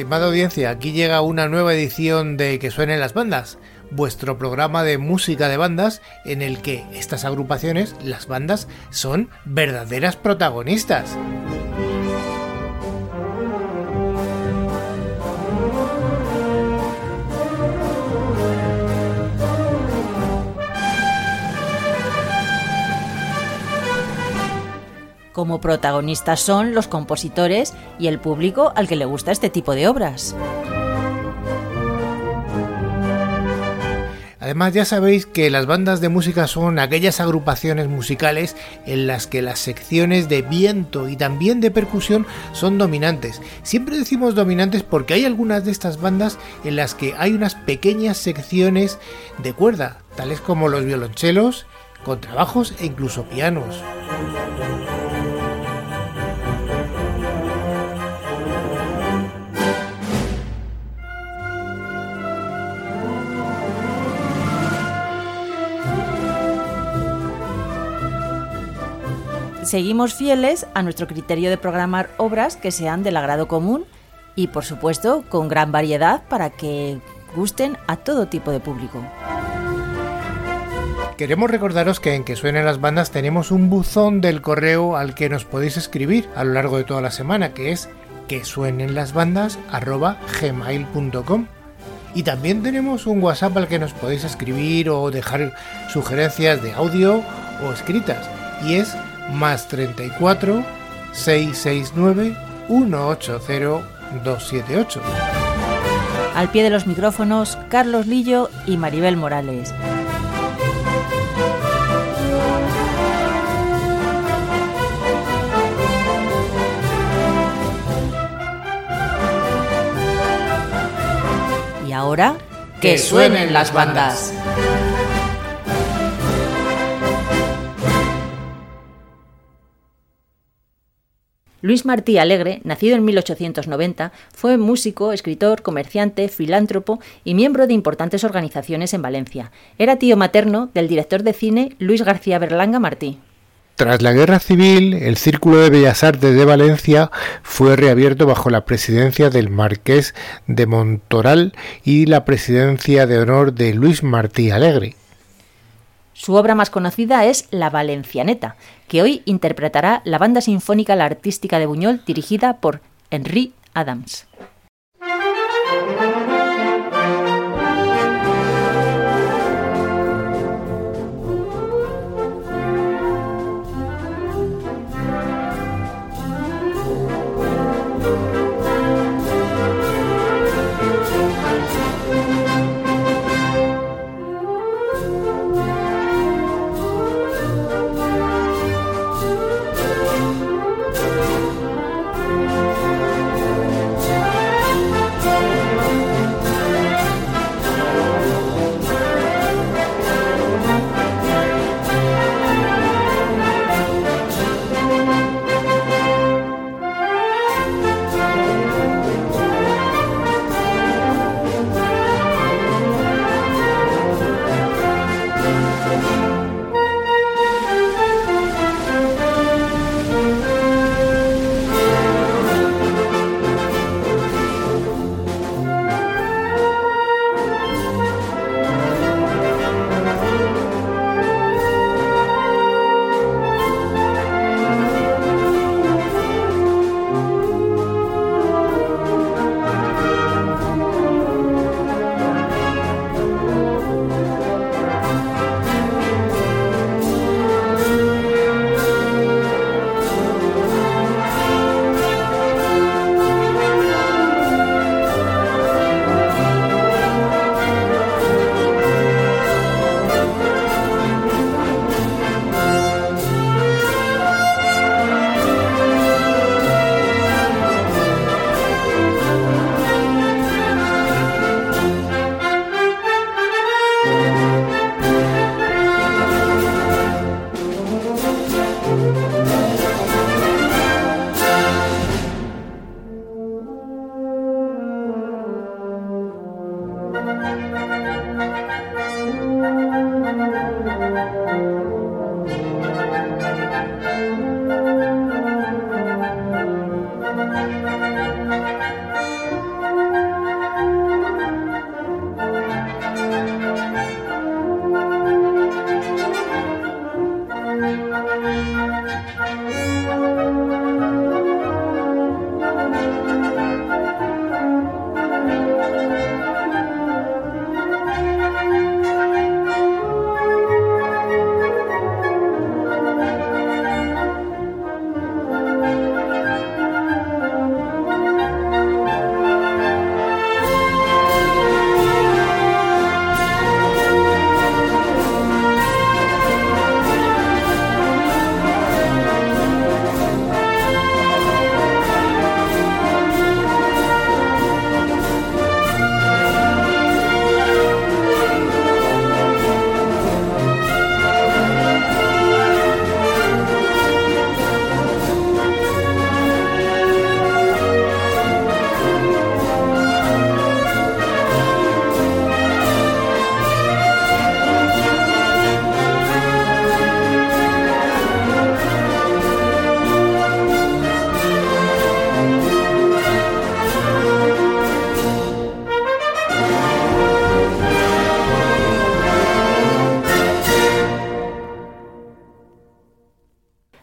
Estimada audiencia, aquí llega una nueva edición de Que suenen las bandas, vuestro programa de música de bandas en el que estas agrupaciones, las bandas, son verdaderas protagonistas. Como protagonistas son los compositores y el público al que le gusta este tipo de obras. Además ya sabéis que las bandas de música son aquellas agrupaciones musicales en las que las secciones de viento y también de percusión son dominantes. Siempre decimos dominantes porque hay algunas de estas bandas en las que hay unas pequeñas secciones de cuerda, tales como los violonchelos, contrabajos e incluso pianos. Seguimos fieles a nuestro criterio de programar obras que sean del agrado común y por supuesto con gran variedad para que gusten a todo tipo de público. Queremos recordaros que en que suenen las bandas tenemos un buzón del correo al que nos podéis escribir a lo largo de toda la semana, que es que suenen las bandas gmail.com. Y también tenemos un WhatsApp al que nos podéis escribir o dejar sugerencias de audio o escritas. Y es más 34 669 180 278. Al pie de los micrófonos, Carlos Lillo y Maribel Morales. Y ahora, que suenen las bandas. Luis Martí Alegre, nacido en 1890, fue músico, escritor, comerciante, filántropo y miembro de importantes organizaciones en Valencia. Era tío materno del director de cine Luis García Berlanga Martí. Tras la Guerra Civil, el Círculo de Bellas Artes de Valencia fue reabierto bajo la presidencia del Marqués de Montoral y la presidencia de honor de Luis Martí Alegre. Su obra más conocida es La Valencianeta, que hoy interpretará la banda sinfónica La Artística de Buñol dirigida por Henry Adams.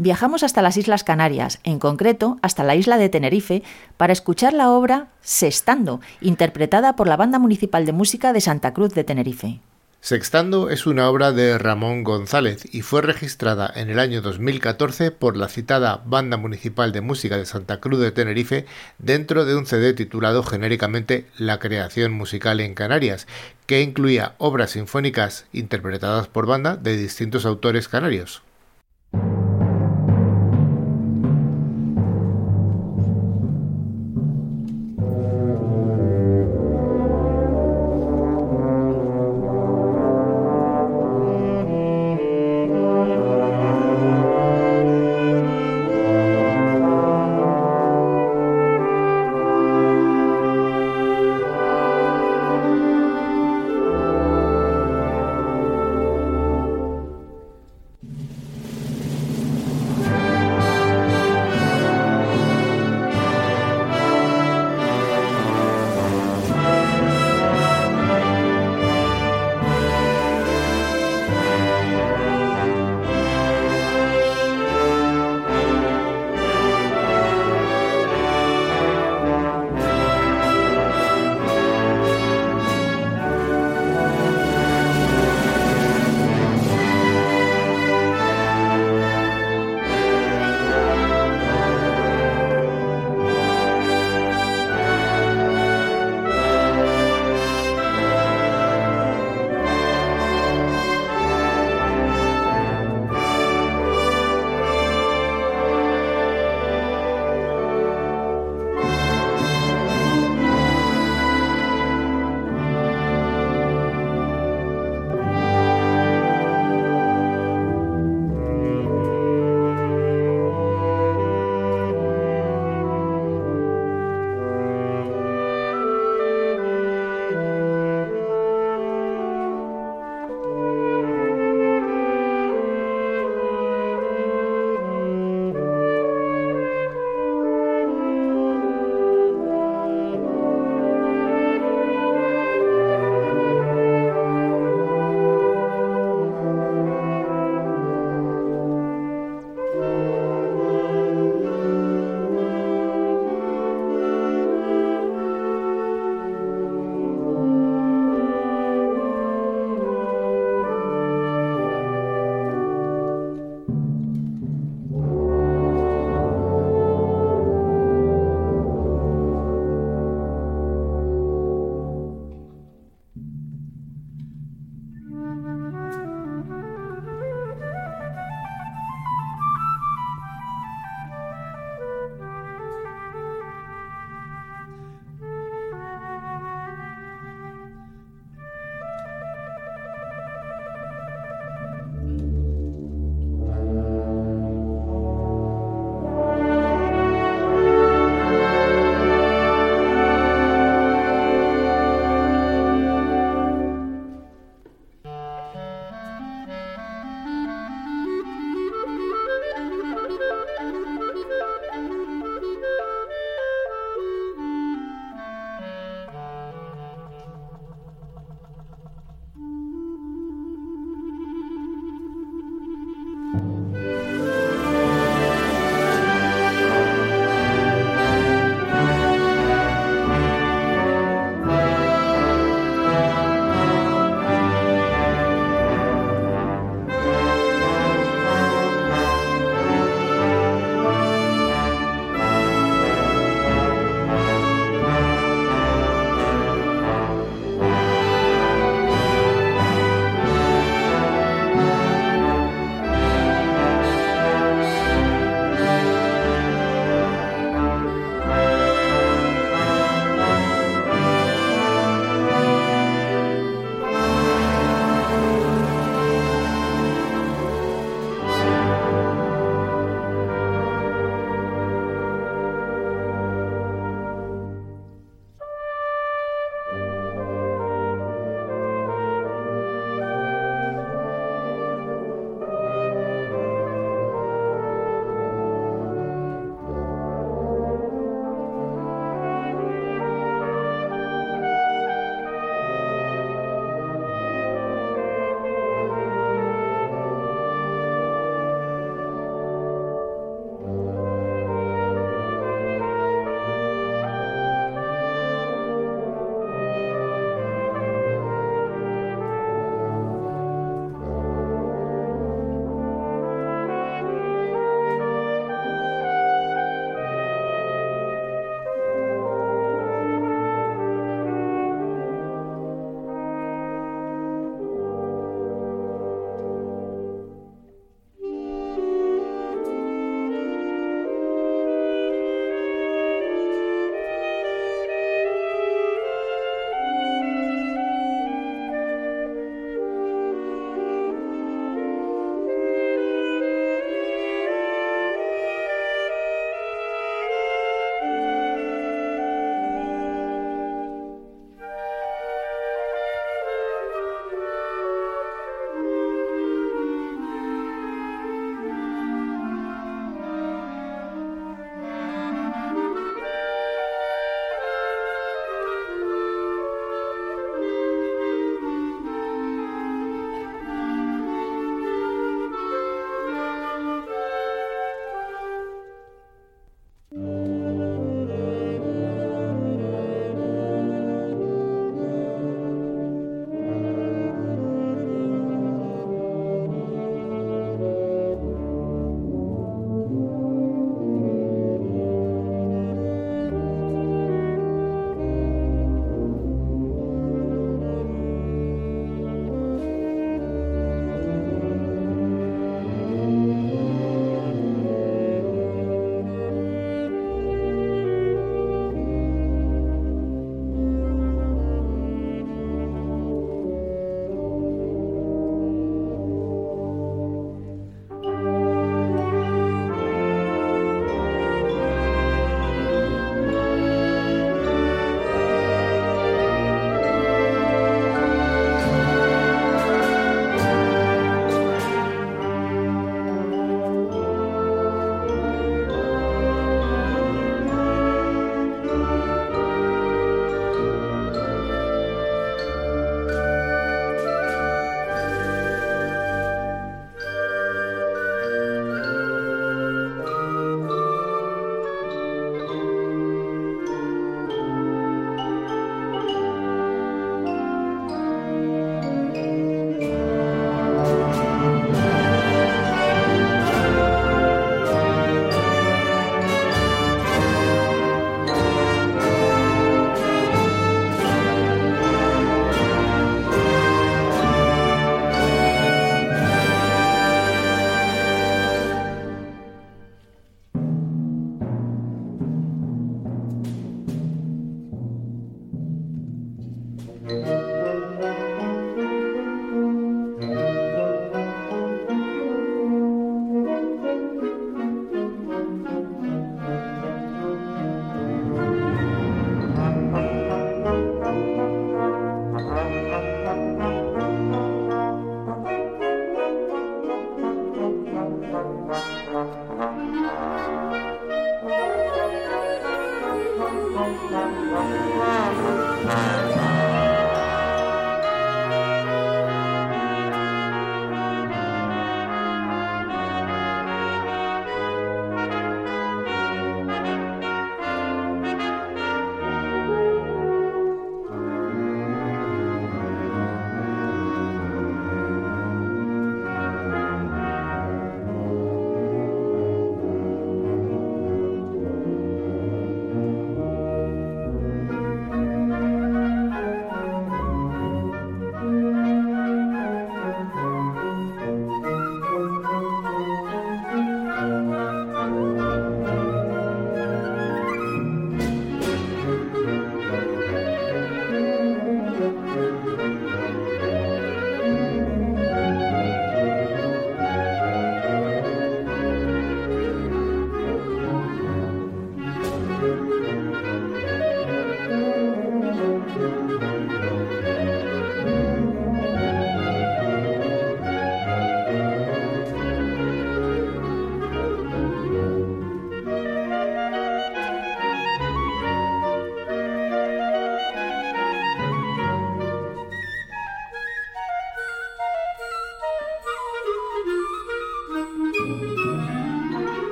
Viajamos hasta las Islas Canarias, en concreto hasta la isla de Tenerife, para escuchar la obra Sextando, interpretada por la Banda Municipal de Música de Santa Cruz de Tenerife. Sextando es una obra de Ramón González y fue registrada en el año 2014 por la citada Banda Municipal de Música de Santa Cruz de Tenerife dentro de un CD titulado genéricamente La creación musical en Canarias, que incluía obras sinfónicas interpretadas por banda de distintos autores canarios.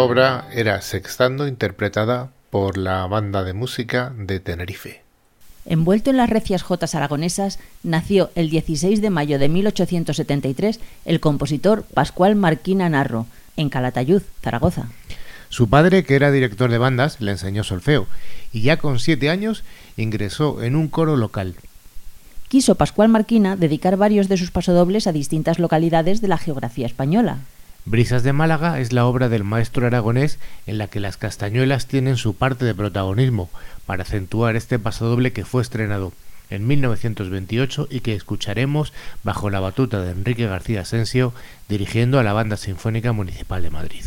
Obra era Sextando interpretada por la banda de música de Tenerife. Envuelto en las recias jotas aragonesas, nació el 16 de mayo de 1873 el compositor Pascual Marquina Narro, en Calatayud, Zaragoza. Su padre, que era director de bandas, le enseñó solfeo y ya con siete años ingresó en un coro local. Quiso Pascual Marquina dedicar varios de sus pasodobles a distintas localidades de la geografía española. Brisas de Málaga es la obra del maestro aragonés en la que las castañuelas tienen su parte de protagonismo para acentuar este pasodoble que fue estrenado en 1928 y que escucharemos bajo la batuta de Enrique García Asensio dirigiendo a la Banda Sinfónica Municipal de Madrid.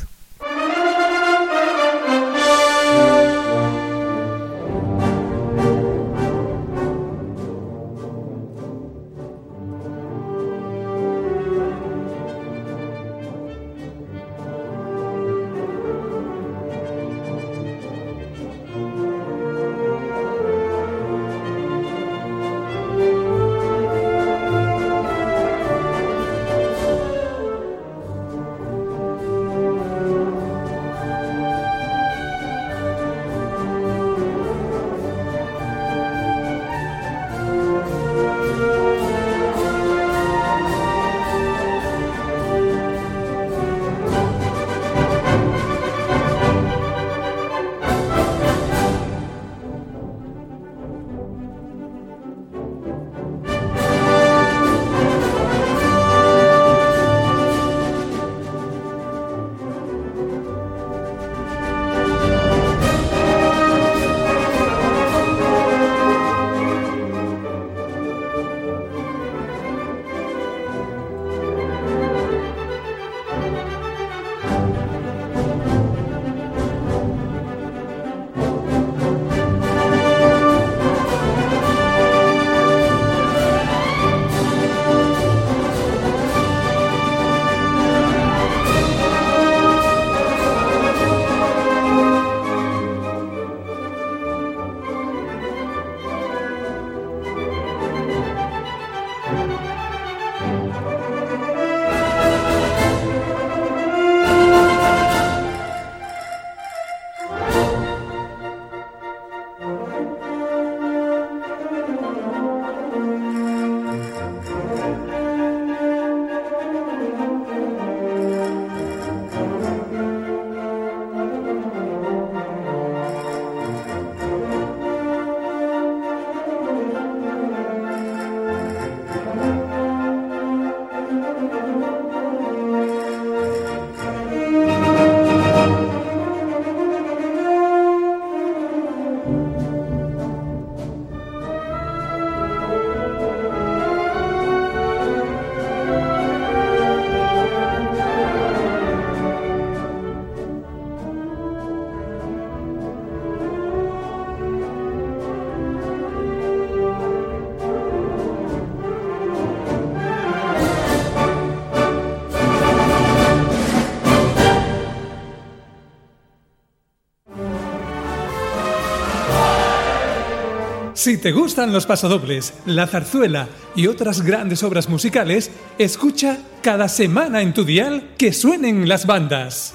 Si te gustan los pasodobles, la zarzuela y otras grandes obras musicales, escucha cada semana en tu dial que suenen las bandas.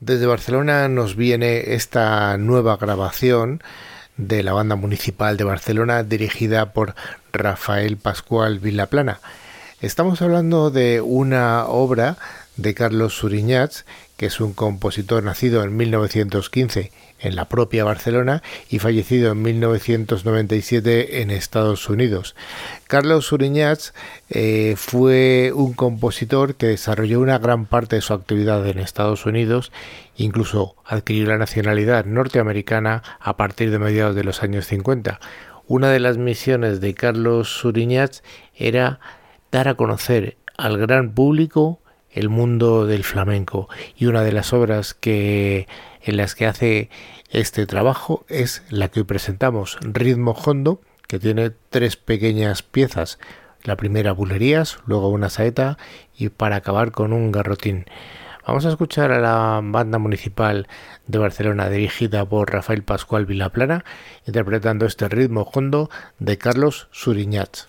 Desde Barcelona nos viene esta nueva grabación de la banda municipal de Barcelona dirigida por Rafael Pascual Vilaplana. Estamos hablando de una obra de Carlos Suriñats, que es un compositor nacido en 1915 en la propia Barcelona y fallecido en 1997 en Estados Unidos. Carlos Suriñats eh, fue un compositor que desarrolló una gran parte de su actividad en Estados Unidos, incluso adquirió la nacionalidad norteamericana a partir de mediados de los años 50. Una de las misiones de Carlos Suriñats era dar a conocer al gran público el mundo del flamenco y una de las obras que en las que hace este trabajo es la que hoy presentamos, Ritmo Hondo, que tiene tres pequeñas piezas. La primera bulerías, luego una saeta y para acabar con un garrotín. Vamos a escuchar a la banda municipal de Barcelona dirigida por Rafael Pascual Vilaplana interpretando este ritmo hondo de Carlos Suriñats.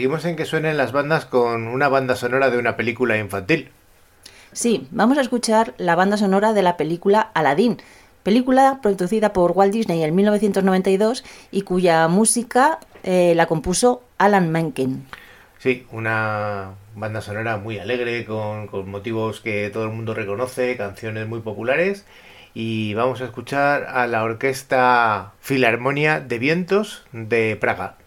Seguimos en que suenen las bandas con una banda sonora de una película infantil. Sí, vamos a escuchar la banda sonora de la película Aladdin, película producida por Walt Disney en 1992 y cuya música eh, la compuso Alan Menken. Sí, una banda sonora muy alegre, con, con motivos que todo el mundo reconoce, canciones muy populares. Y vamos a escuchar a la Orquesta Filarmonia de Vientos de Praga.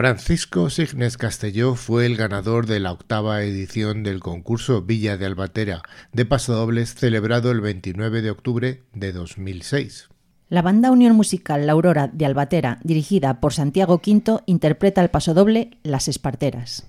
Francisco Signes Castelló fue el ganador de la octava edición del concurso Villa de Albatera de pasodobles celebrado el 29 de octubre de 2006. La banda Unión Musical La Aurora de Albatera, dirigida por Santiago Quinto, interpreta el pasodoble Las Esparteras.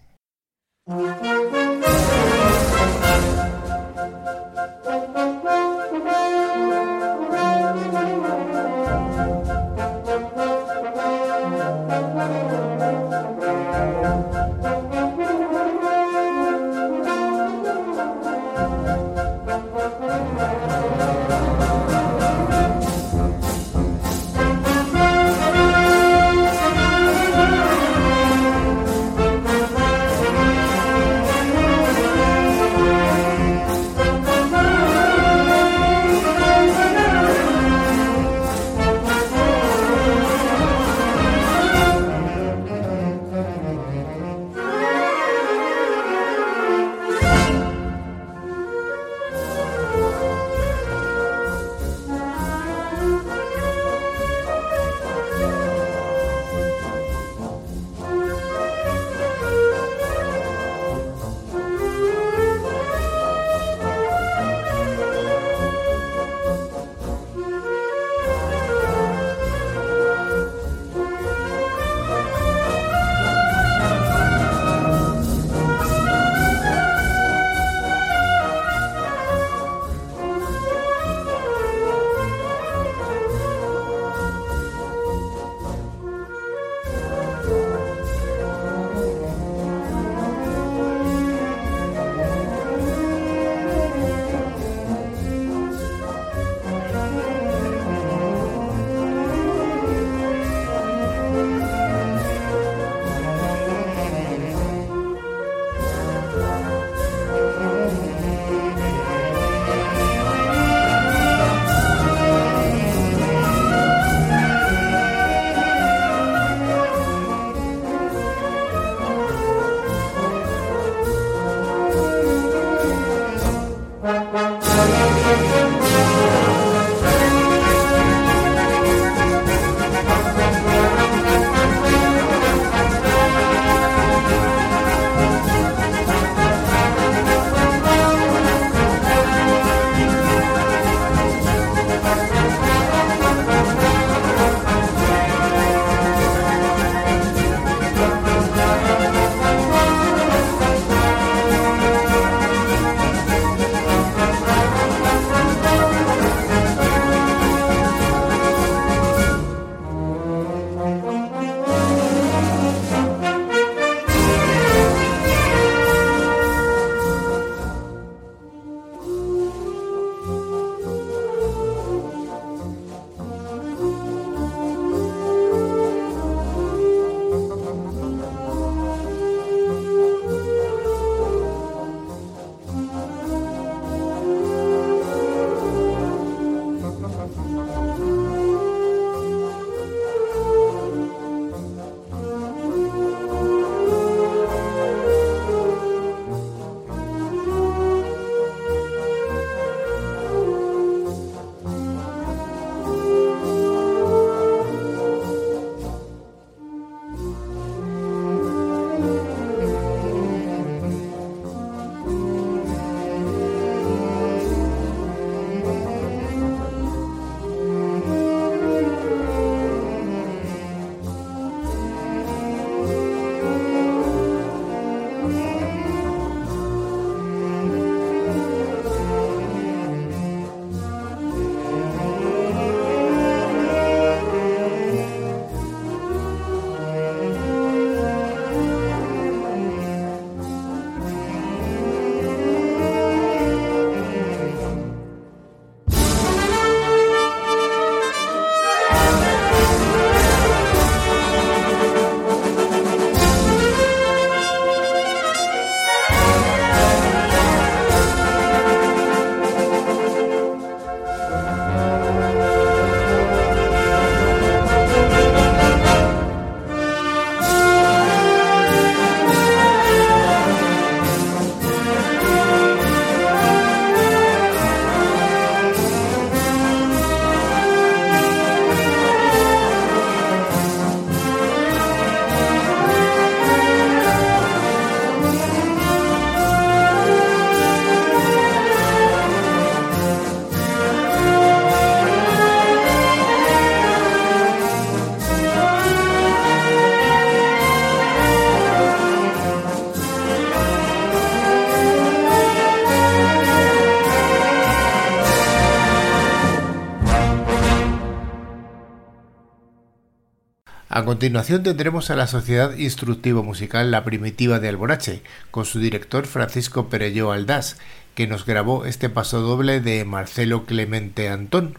Continuación tendremos a la Sociedad Instructivo Musical La Primitiva de Alborache, con su director Francisco Perello Aldás, que nos grabó este paso doble de Marcelo Clemente Antón.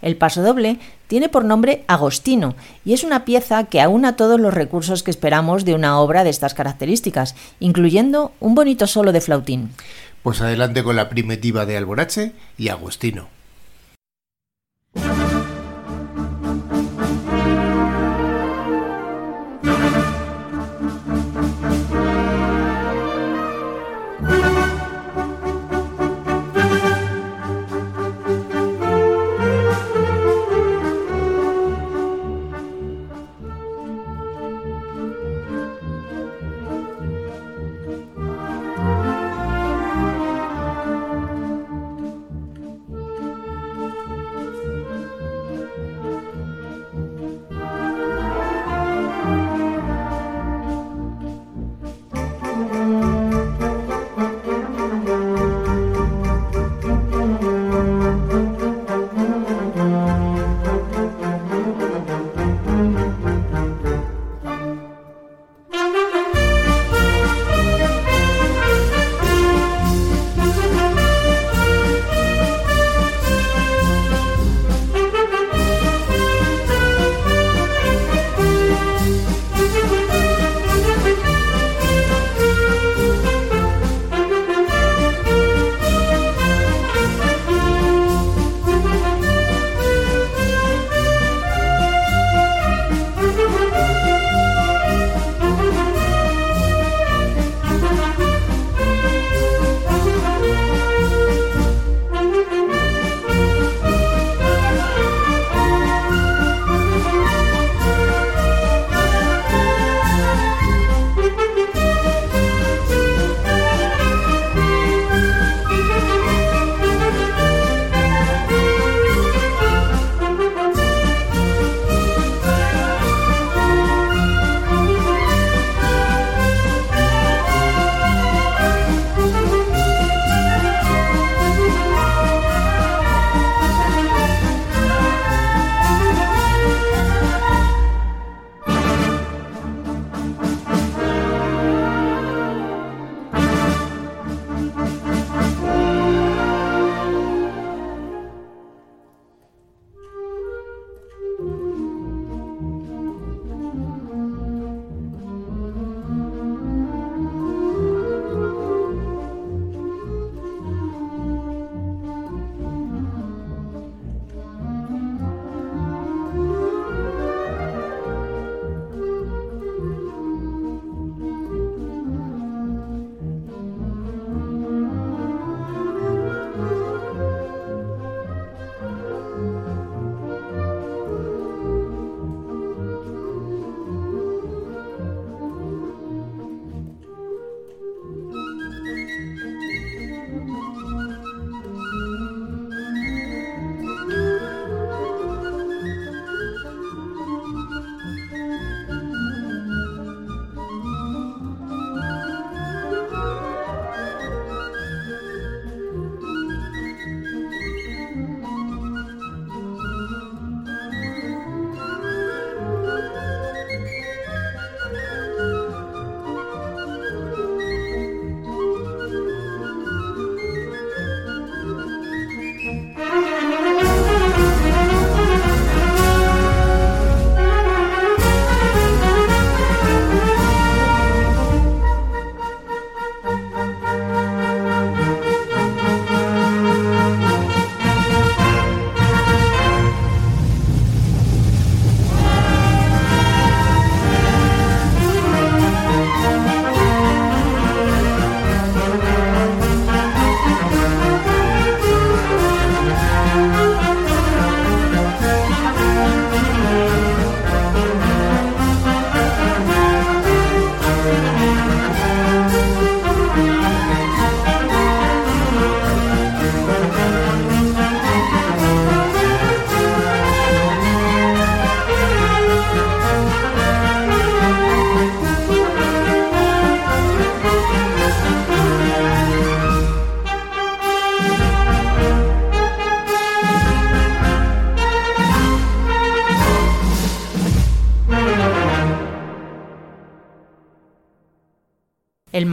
El paso doble tiene por nombre Agostino y es una pieza que aúna todos los recursos que esperamos de una obra de estas características, incluyendo un bonito solo de flautín. Pues adelante con la primitiva de Alborache y Agostino.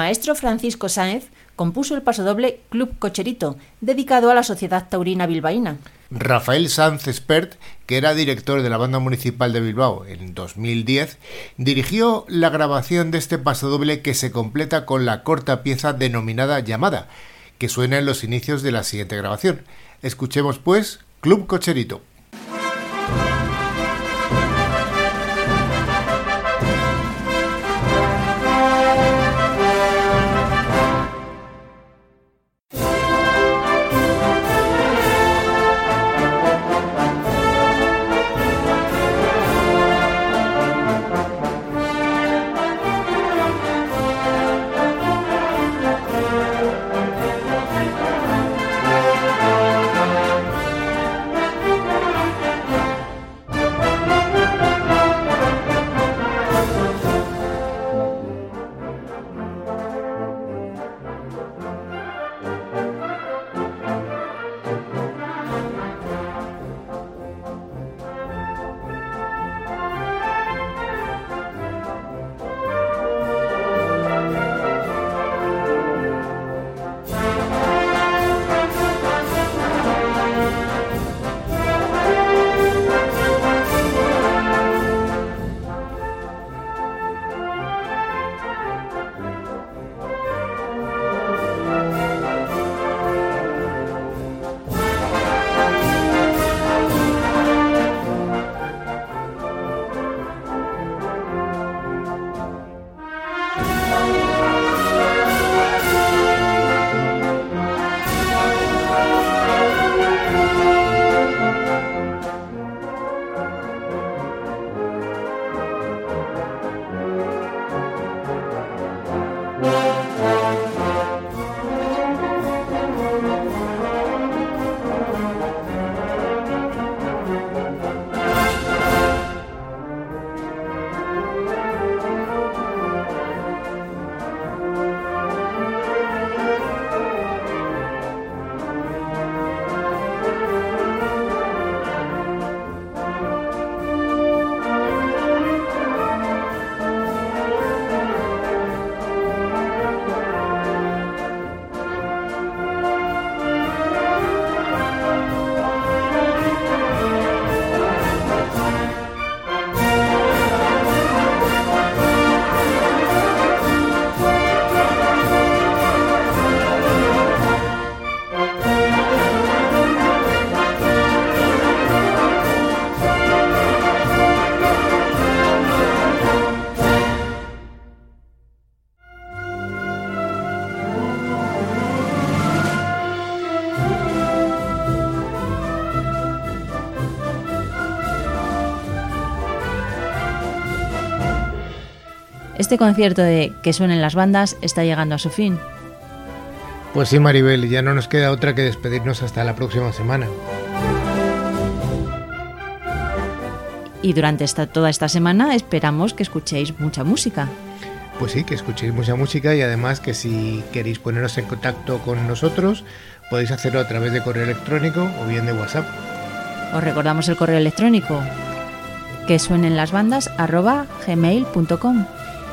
Maestro Francisco Sáenz compuso el pasodoble Club Cocherito, dedicado a la Sociedad Taurina Bilbaína. Rafael Sanz Espert, que era director de la Banda Municipal de Bilbao en 2010, dirigió la grabación de este pasodoble que se completa con la corta pieza denominada Llamada, que suena en los inicios de la siguiente grabación. Escuchemos pues Club Cocherito. Este concierto de Que suenen las bandas está llegando a su fin. Pues sí, Maribel, ya no nos queda otra que despedirnos hasta la próxima semana. Y durante esta, toda esta semana esperamos que escuchéis mucha música. Pues sí, que escuchéis mucha música y además que si queréis poneros en contacto con nosotros, podéis hacerlo a través de correo electrónico o bien de WhatsApp. Os recordamos el correo electrónico que suenen las bandas arroba gmail.com.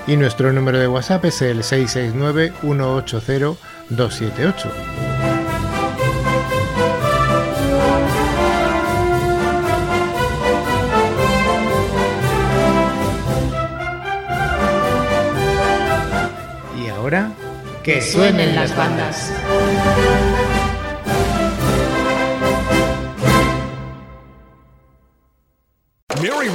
Y nuestro número de WhatsApp es el 669-180-278. Y ahora, que suenen las bandas.